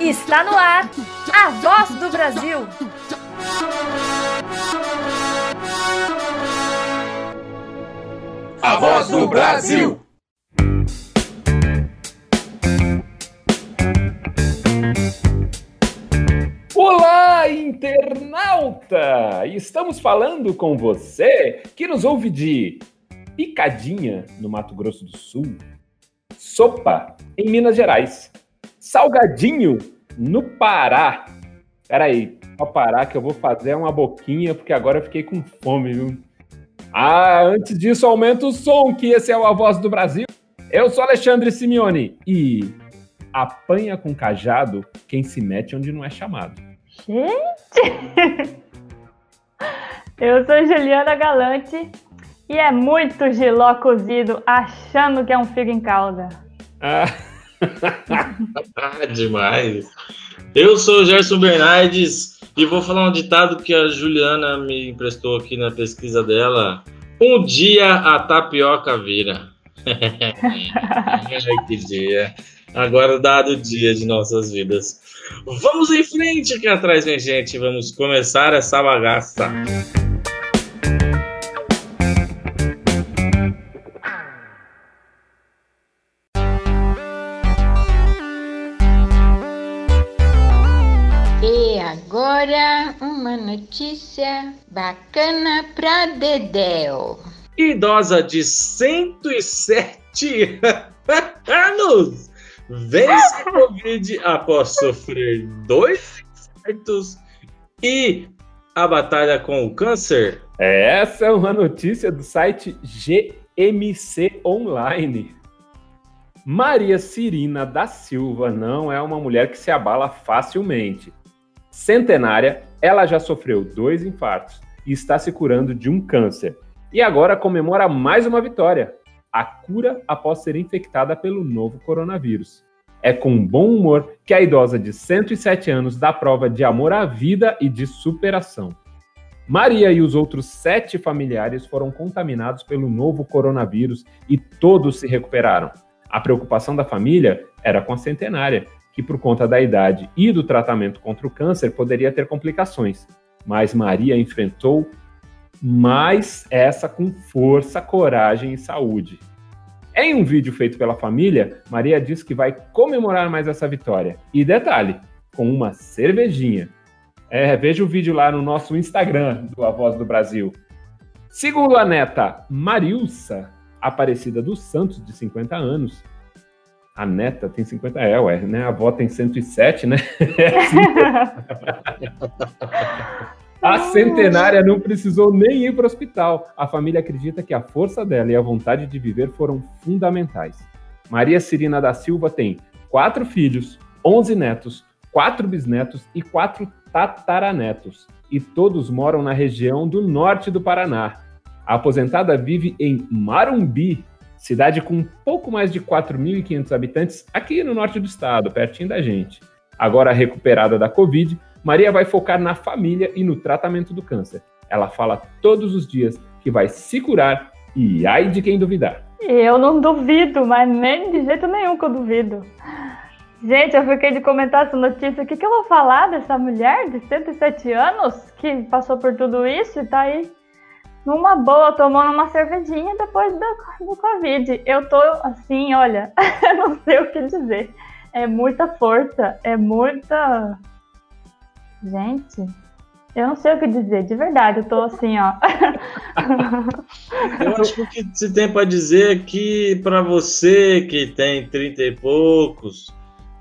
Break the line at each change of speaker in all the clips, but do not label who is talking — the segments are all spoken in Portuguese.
Está no ar a voz do Brasil.
A voz do Brasil.
Olá, internauta! Estamos falando com você que nos ouve de Picadinha, no Mato Grosso do Sul, Sopa, em Minas Gerais, Salgadinho, no Pará. Peraí, pra parar que eu vou fazer uma boquinha, porque agora eu fiquei com fome, viu? Ah, antes disso, aumenta o som, que esse é o A Voz do Brasil. Eu sou Alexandre Simeone e apanha com cajado quem se mete onde não é chamado.
Gente! Eu sou Juliana Galante e é muito giló cozido achando que é um figo em calda.
Ah.
ah, demais. Eu sou o Gerson Bernardes e vou falar um ditado que a Juliana me emprestou aqui na pesquisa dela. Um dia a tapioca vira. que dia. Agora dado o dia de nossas vidas. Vamos em frente aqui atrás, minha gente. Vamos começar essa bagaça.
E uma notícia bacana pra Dedéu.
Idosa de 107 anos vence a Covid após sofrer dois infartos e a batalha com o câncer.
Essa é uma notícia do site GMC Online. Maria Cirina da Silva não é uma mulher que se abala facilmente. Centenária, ela já sofreu dois infartos e está se curando de um câncer. E agora comemora mais uma vitória: a cura após ser infectada pelo novo coronavírus. É com bom humor que a idosa de 107 anos dá prova de amor à vida e de superação. Maria e os outros sete familiares foram contaminados pelo novo coronavírus e todos se recuperaram. A preocupação da família era com a centenária, que por conta da idade e do tratamento contra o câncer poderia ter complicações. Mas Maria enfrentou mais essa com força, coragem e saúde. Em um vídeo feito pela família, Maria diz que vai comemorar mais essa vitória. E detalhe, com uma cervejinha. É, veja o vídeo lá no nosso Instagram do A Voz do Brasil. Segundo a neta Marilsa, Aparecida dos Santos, de 50 anos, a neta tem 50, é, ué, né? A avó tem 107, né? a centenária não precisou nem ir para o hospital. A família acredita que a força dela e a vontade de viver foram fundamentais. Maria Cirina da Silva tem quatro filhos, 11 netos, quatro bisnetos e quatro tataranetos. E todos moram na região do norte do Paraná. A aposentada vive em Marumbi, cidade com um pouco mais de 4.500 habitantes, aqui no norte do estado, pertinho da gente. Agora recuperada da Covid, Maria vai focar na família e no tratamento do câncer. Ela fala todos os dias que vai se curar e ai de quem duvidar.
Eu não duvido, mas nem de jeito nenhum que eu duvido. Gente, eu fiquei de comentar essa notícia. O que, que eu vou falar dessa mulher de 107 anos que passou por tudo isso e tá aí numa boa, tomando uma cervejinha depois do, do Covid. Eu tô assim, olha, não sei o que dizer. É muita força, é muita. Gente, eu não sei o que dizer, de verdade, eu tô assim, ó.
eu acho que o que se tem para dizer é que para você que tem 30 e poucos,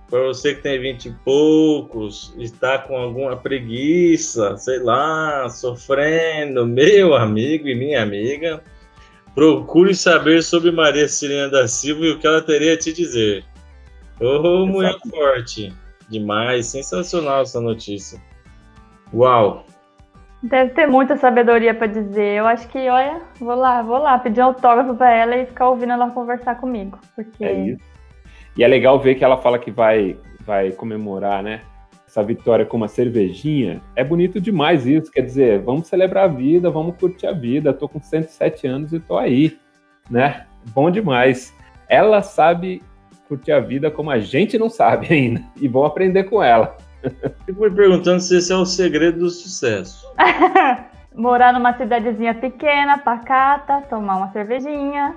para você que tem 20 e poucos, está com alguma preguiça, sei lá, sofrendo, meu amigo e minha amiga, procure saber sobre Maria Cirina da Silva e o que ela teria a te dizer. Ô, oh, mulher forte! Demais, sensacional essa notícia. Uau!
Deve ter muita sabedoria para dizer. Eu acho que, olha, vou lá, vou lá pedir um autógrafo para ela e ficar ouvindo ela conversar comigo. Porque...
É isso. E é legal ver que ela fala que vai, vai comemorar, né? Essa vitória com uma cervejinha. É bonito demais isso. Quer dizer, vamos celebrar a vida, vamos curtir a vida. Tô com 107 anos e tô aí, né? Bom demais. Ela sabe curtir a vida como a gente não sabe ainda. E vão aprender com ela.
Fico me perguntando se esse é o segredo do sucesso.
Morar numa cidadezinha pequena, pacata, tomar uma cervejinha,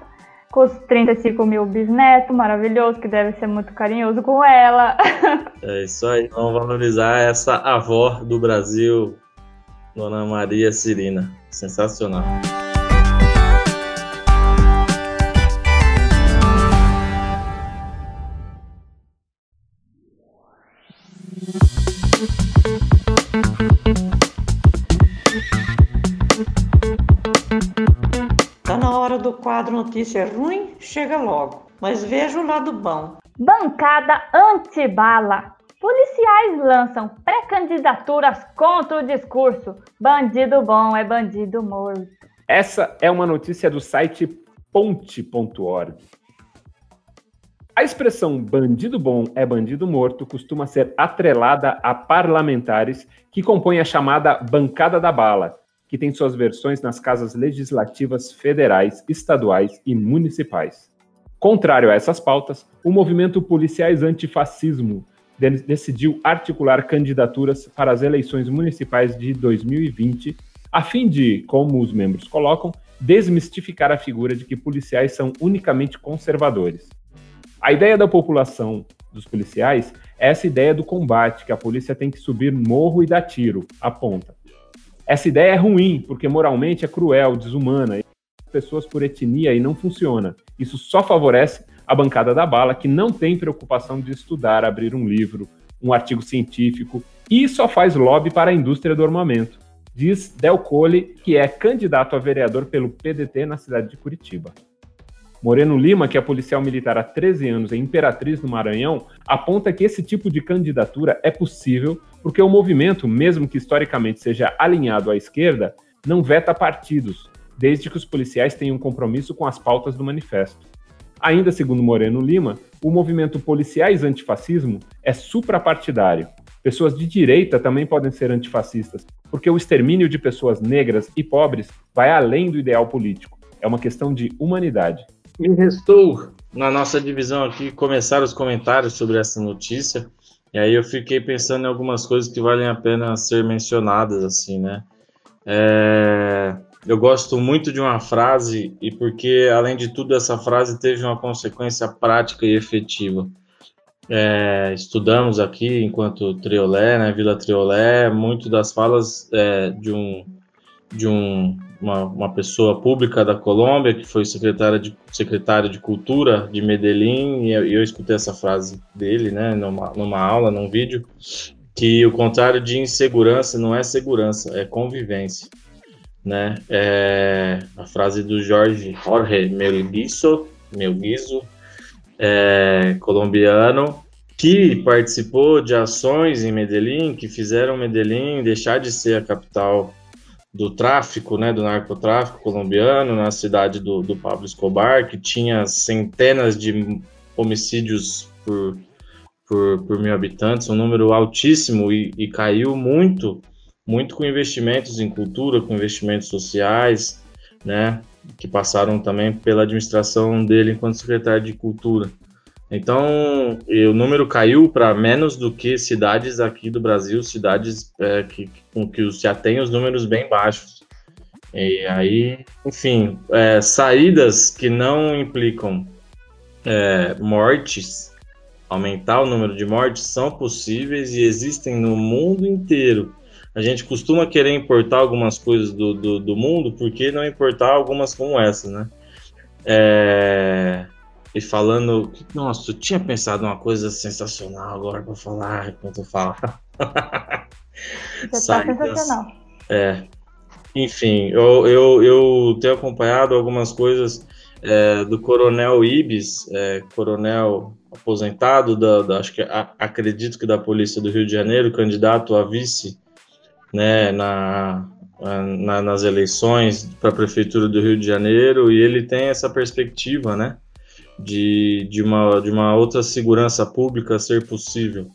com os 35 mil bisnetos, maravilhoso, que deve ser muito carinhoso com ela.
É isso aí, vamos valorizar essa avó do Brasil, Dona Maria Cirina. Sensacional.
Quadro Notícia Ruim? Chega logo. Mas veja o lado bom.
Bancada anti-bala. Policiais lançam pré-candidaturas contra o discurso. Bandido bom é bandido morto.
Essa é uma notícia do site ponte.org. A expressão bandido bom é bandido morto costuma ser atrelada a parlamentares que compõem a chamada bancada da bala, que tem suas versões nas casas legislativas federais, estaduais e municipais. Contrário a essas pautas, o movimento Policiais Antifascismo decidiu articular candidaturas para as eleições municipais de 2020, a fim de, como os membros colocam, desmistificar a figura de que policiais são unicamente conservadores. A ideia da população dos policiais é essa ideia do combate, que a polícia tem que subir morro e dar tiro, aponta. Essa ideia é ruim, porque moralmente é cruel, desumana, pessoas por etnia e não funciona. Isso só favorece a bancada da bala, que não tem preocupação de estudar, abrir um livro, um artigo científico, e só faz lobby para a indústria do armamento. Diz Del Cole, que é candidato a vereador pelo PDT na cidade de Curitiba. Moreno Lima, que é policial militar há 13 anos em Imperatriz, no Maranhão, aponta que esse tipo de candidatura é possível porque o movimento, mesmo que historicamente seja alinhado à esquerda, não veta partidos, desde que os policiais tenham compromisso com as pautas do manifesto. Ainda segundo Moreno Lima, o movimento Policiais Antifascismo é suprapartidário. Pessoas de direita também podem ser antifascistas, porque o extermínio de pessoas negras e pobres vai além do ideal político. É uma questão de humanidade.
Me restou, na nossa divisão aqui, começar os comentários sobre essa notícia. E aí eu fiquei pensando em algumas coisas que valem a pena ser mencionadas, assim, né? É... Eu gosto muito de uma frase, e porque, além de tudo, essa frase teve uma consequência prática e efetiva. É, estudamos aqui, enquanto Triolé, né, Vila Triolé, muito das falas é, de, um, de um, uma, uma, pessoa pública da Colômbia, que foi secretária de, secretário de Cultura de Medellín, e eu, eu escutei essa frase dele né, numa, numa aula, num vídeo, que o contrário de insegurança não é segurança, é convivência né? É, a frase do Jorge Jorge Melguizo, Melguizo é, colombiano, que participou de ações em Medellín, que fizeram Medellín deixar de ser a capital do tráfico, né, do narcotráfico colombiano, na cidade do, do Pablo Escobar, que tinha centenas de homicídios por, por, por mil habitantes, um número altíssimo e, e caiu muito muito com investimentos em cultura, com investimentos sociais, né, que passaram também pela administração dele enquanto secretário de cultura. Então, o número caiu para menos do que cidades aqui do Brasil, cidades é, que, com que já tem os números bem baixos. E aí, enfim, é, saídas que não implicam é, mortes, aumentar o número de mortes, são possíveis e existem no mundo inteiro a gente costuma querer importar algumas coisas do, do, do mundo, por que não importar algumas como essa, né? É... E falando, nossa, eu tinha pensado uma coisa sensacional agora para falar enquanto eu falo.
Você tá sensacional.
É. Enfim, eu, eu, eu tenho acompanhado algumas coisas é, do Coronel Ibis, é, coronel aposentado, da, da, acho que a, acredito que da Polícia do Rio de Janeiro, candidato a vice né, na, na, nas eleições para a prefeitura do Rio de Janeiro e ele tem essa perspectiva, né, de, de, uma, de uma outra segurança pública ser possível.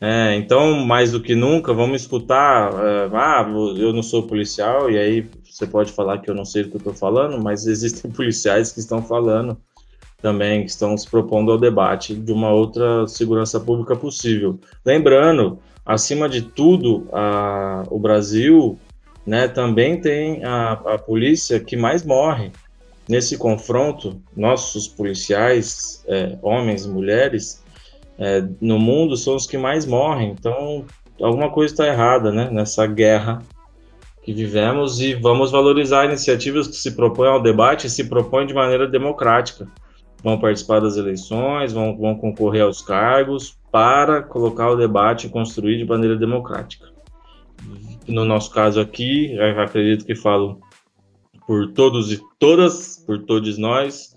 É, então, mais do que nunca, vamos escutar. É, ah, eu não sou policial, e aí você pode falar que eu não sei do que eu estou falando, mas existem policiais que estão falando também que estão se propondo ao debate de uma outra segurança pública possível. Lembrando, acima de tudo, a, o Brasil né, também tem a, a polícia que mais morre nesse confronto. Nossos policiais, é, homens e mulheres, é, no mundo são os que mais morrem. Então, alguma coisa está errada né, nessa guerra que vivemos e vamos valorizar iniciativas que se propõem ao debate e se propõem de maneira democrática. Vão participar das eleições, vão, vão concorrer aos cargos para colocar o debate e construir de maneira democrática. No nosso caso aqui, acredito que falo por todos e todas, por todos nós,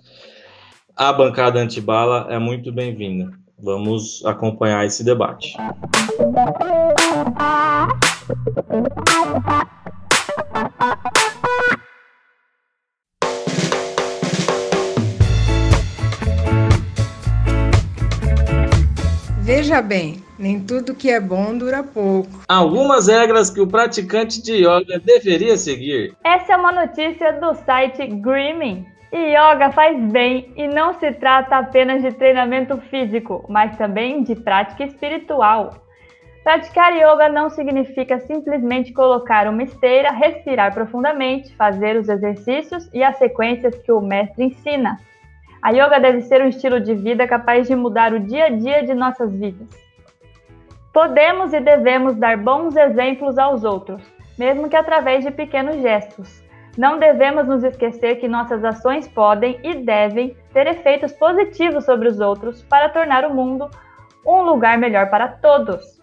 a bancada antibala é muito bem-vinda. Vamos acompanhar esse debate.
Veja bem, nem tudo que é bom dura pouco.
Algumas regras que o praticante de yoga deveria seguir.
Essa é uma notícia do site Grooming. Yoga faz bem e não se trata apenas de treinamento físico, mas também de prática espiritual. Praticar yoga não significa simplesmente colocar uma esteira, respirar profundamente, fazer os exercícios e as sequências que o mestre ensina. A yoga deve ser um estilo de vida capaz de mudar o dia a dia de nossas vidas. Podemos e devemos dar bons exemplos aos outros, mesmo que através de pequenos gestos. Não devemos nos esquecer que nossas ações podem e devem ter efeitos positivos sobre os outros para tornar o mundo um lugar melhor para todos.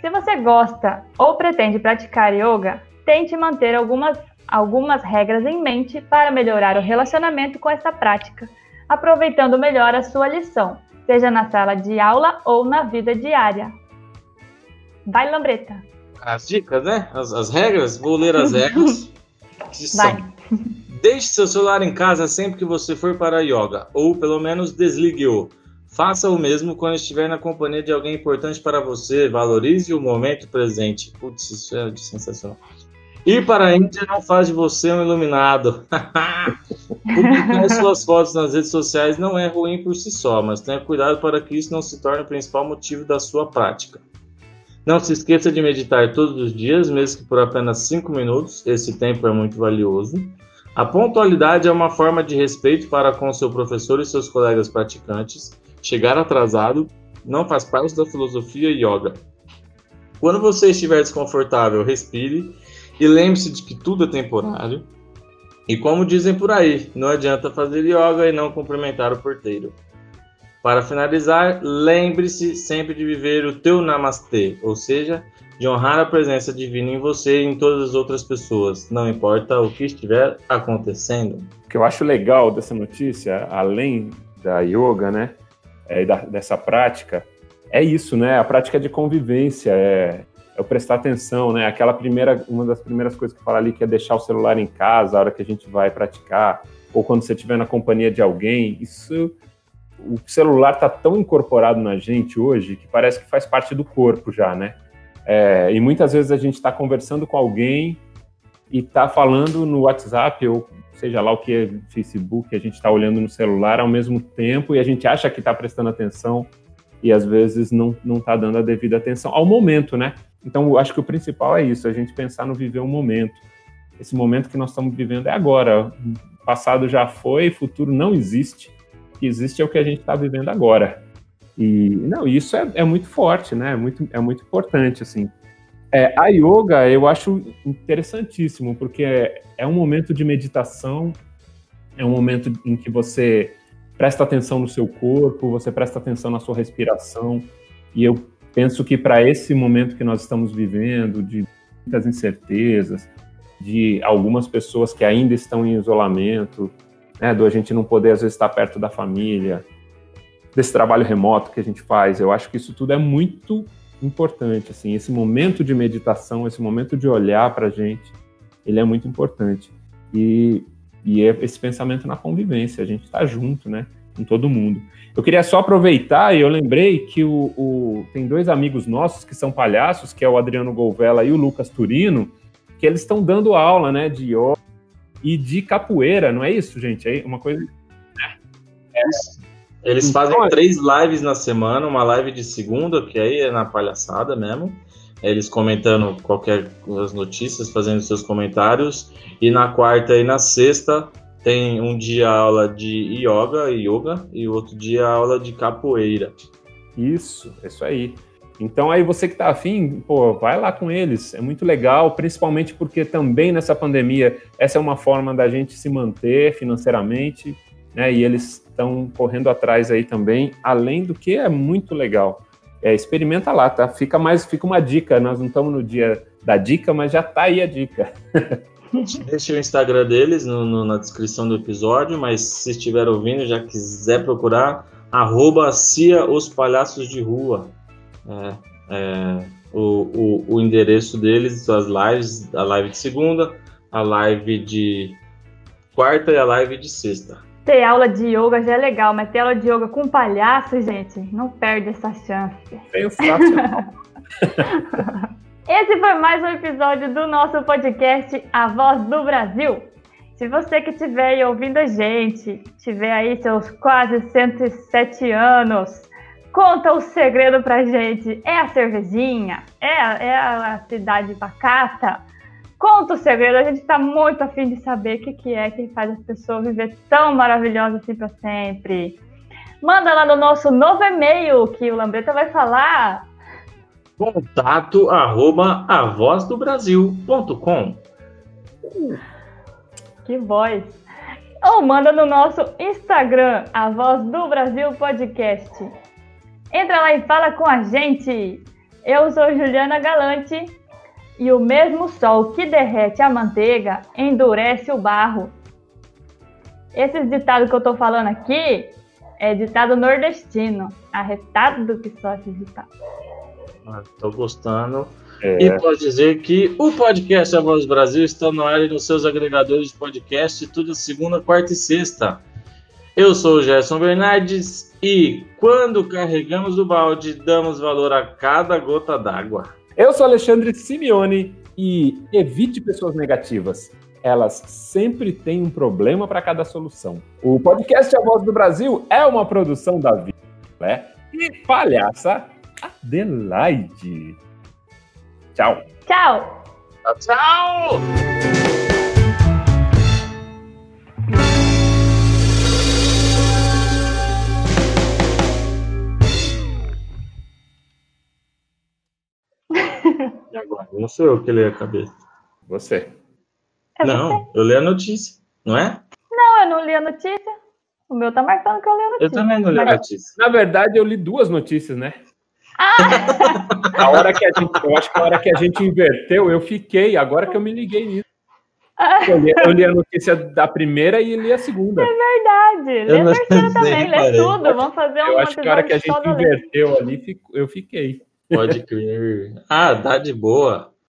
Se você gosta ou pretende praticar yoga, tente manter algumas, algumas regras em mente para melhorar o relacionamento com essa prática aproveitando melhor a sua lição, seja na sala de aula ou na vida diária. Vai, Lambreta.
As dicas, né? As, as regras, vou ler as regras. que
Vai.
são. Deixe seu celular em casa sempre que você for para a yoga, ou pelo menos desligue-o. Faça o mesmo quando estiver na companhia de alguém importante para você. Valorize o momento presente. Putz, isso é sensacional. Ir para a Índia não faz de você um iluminado. Publicar suas fotos nas redes sociais não é ruim por si só, mas tenha cuidado para que isso não se torne o principal motivo da sua prática. Não se esqueça de meditar todos os dias, mesmo que por apenas 5 minutos, esse tempo é muito valioso. A pontualidade é uma forma de respeito para com seu professor e seus colegas praticantes. Chegar atrasado não faz parte da filosofia yoga. Quando você estiver desconfortável, respire e lembre-se de que tudo é temporário. E como dizem por aí, não adianta fazer yoga e não cumprimentar o porteiro. Para finalizar, lembre-se sempre de viver o teu namastê, ou seja, de honrar a presença divina em você e em todas as outras pessoas, não importa o que estiver acontecendo.
O que eu acho legal dessa notícia, além da yoga, né, é, da, dessa prática, é isso, né, a prática de convivência, é, é o prestar atenção, né, aquela primeira, uma das primeiras coisas que fala ali que é deixar o celular em casa, a hora que a gente vai praticar, ou quando você estiver na companhia de alguém, isso, o celular está tão incorporado na gente hoje que parece que faz parte do corpo já, né, é, e muitas vezes a gente está conversando com alguém e está falando no WhatsApp ou seja lá o que é Facebook, a gente está olhando no celular ao mesmo tempo e a gente acha que está prestando atenção e às vezes não não está dando a devida atenção ao momento, né? Então, eu acho que o principal é isso, a gente pensar no viver o momento. Esse momento que nós estamos vivendo é agora. O passado já foi, futuro não existe. O que existe é o que a gente está vivendo agora. E não, isso é, é, muito forte, né? É muito, é muito importante, assim. É, a yoga eu acho interessantíssimo, porque é, é um momento de meditação, é um momento em que você presta atenção no seu corpo, você presta atenção na sua respiração, e eu penso que para esse momento que nós estamos vivendo, de muitas incertezas, de algumas pessoas que ainda estão em isolamento, né, do a gente não poder às vezes estar perto da família, desse trabalho remoto que a gente faz, eu acho que isso tudo é muito importante, assim, esse momento de meditação, esse momento de olhar para a gente, ele é muito importante. E, e é esse pensamento na convivência, a gente está junto, né, com todo mundo. Eu queria só aproveitar e eu lembrei que o, o, tem dois amigos nossos que são palhaços, que é o Adriano Golvela e o Lucas Turino, que eles estão dando aula, né, de yoga e de capoeira, não é isso, gente? É uma coisa
Eles
Então,
fazem
olha-
três lives na semana, uma live de segunda, que aí é na palhaçada mesmo. Eles comentando qualquer as notícias, fazendo seus comentários. E na quarta e na sexta tem um dia aula de yoga, yoga e outro dia aula de capoeira.
Isso, isso aí. Então aí você que tá afim, pô, vai lá com eles. É muito legal, principalmente porque também nessa pandemia essa é uma forma da gente se manter financeiramente, né? E eles estão correndo atrás aí também, além do que é muito legal. É, experimenta lá, tá? Fica mais, fica uma dica. Nós não estamos no dia da dica, mas já tá aí a dica.
Deixa o Instagram deles no- no- na descrição do episódio, mas se estiver ouvindo, já quiser procurar, arroba Cia os Palhaços de Rua. É, é, o, o, o endereço deles, as lives, a live de segunda, a live de quarta e a live de sexta.
Ter aula de yoga já é legal, mas ter aula de yoga com palhaço, gente, não perde essa chance.
Tenho fácil.
Esse foi mais um episódio do nosso podcast A Voz do Brasil. Se você que estiver aí ouvindo a gente, tiver aí seus quase 107 anos, conta o segredo pra gente. É a cervejinha? É é a cidade pacata? Conta o segredo, a gente tá muito afim de saber o que, que é que faz as pessoas viver tão maravilhosas assim pra sempre. Manda lá no nosso novo e-mail que o Lambreta vai falar.
Contato arroba avozdobrasil.com
Que voz! Ou manda no nosso Instagram, a Voz do Brasil Podcast. Entra lá e fala com a gente. Eu sou Juliana Galante e o mesmo sol que derrete a manteiga endurece o barro. Esses ditados que eu tô falando aqui é ditado nordestino, arretado do que só esses ditados.
Ah, Tô gostando.
É,
E pode dizer que o podcast A Voz do Brasil está no ar e nos seus agregadores de podcast, tudo segunda, quarta e sexta. Eu sou o Gerson Bernardes e quando carregamos o balde, damos valor a cada gota d'água.
Eu sou Alexandre Simeone e evite pessoas negativas. Elas sempre têm um problema para cada solução. O podcast A Voz do Brasil é uma produção da Vida né? e palhaça Adelaide. Tchau.
Tchau!
Tchau! E agora? Não sou eu que leio a cabeça.
Você.
É
Não, eu leio a notícia, não é?
Não, eu não li a notícia. O meu tá marcando que eu li a notícia.
Eu também não leio a notícia.
Na verdade, eu li duas notícias, né? A hora que a gente, eu acho que a hora que a gente inverteu, eu fiquei. Agora que eu me liguei nisso. Eu li, eu li a notícia da primeira e li a segunda.
Verdade. Lê
Eu
a terceira
sei,
também, lê tudo. Vamos fazer um
Eu acho que a hora que a gente inverteu ali, eu fiquei.
Pode crer. Ah, dá de boa.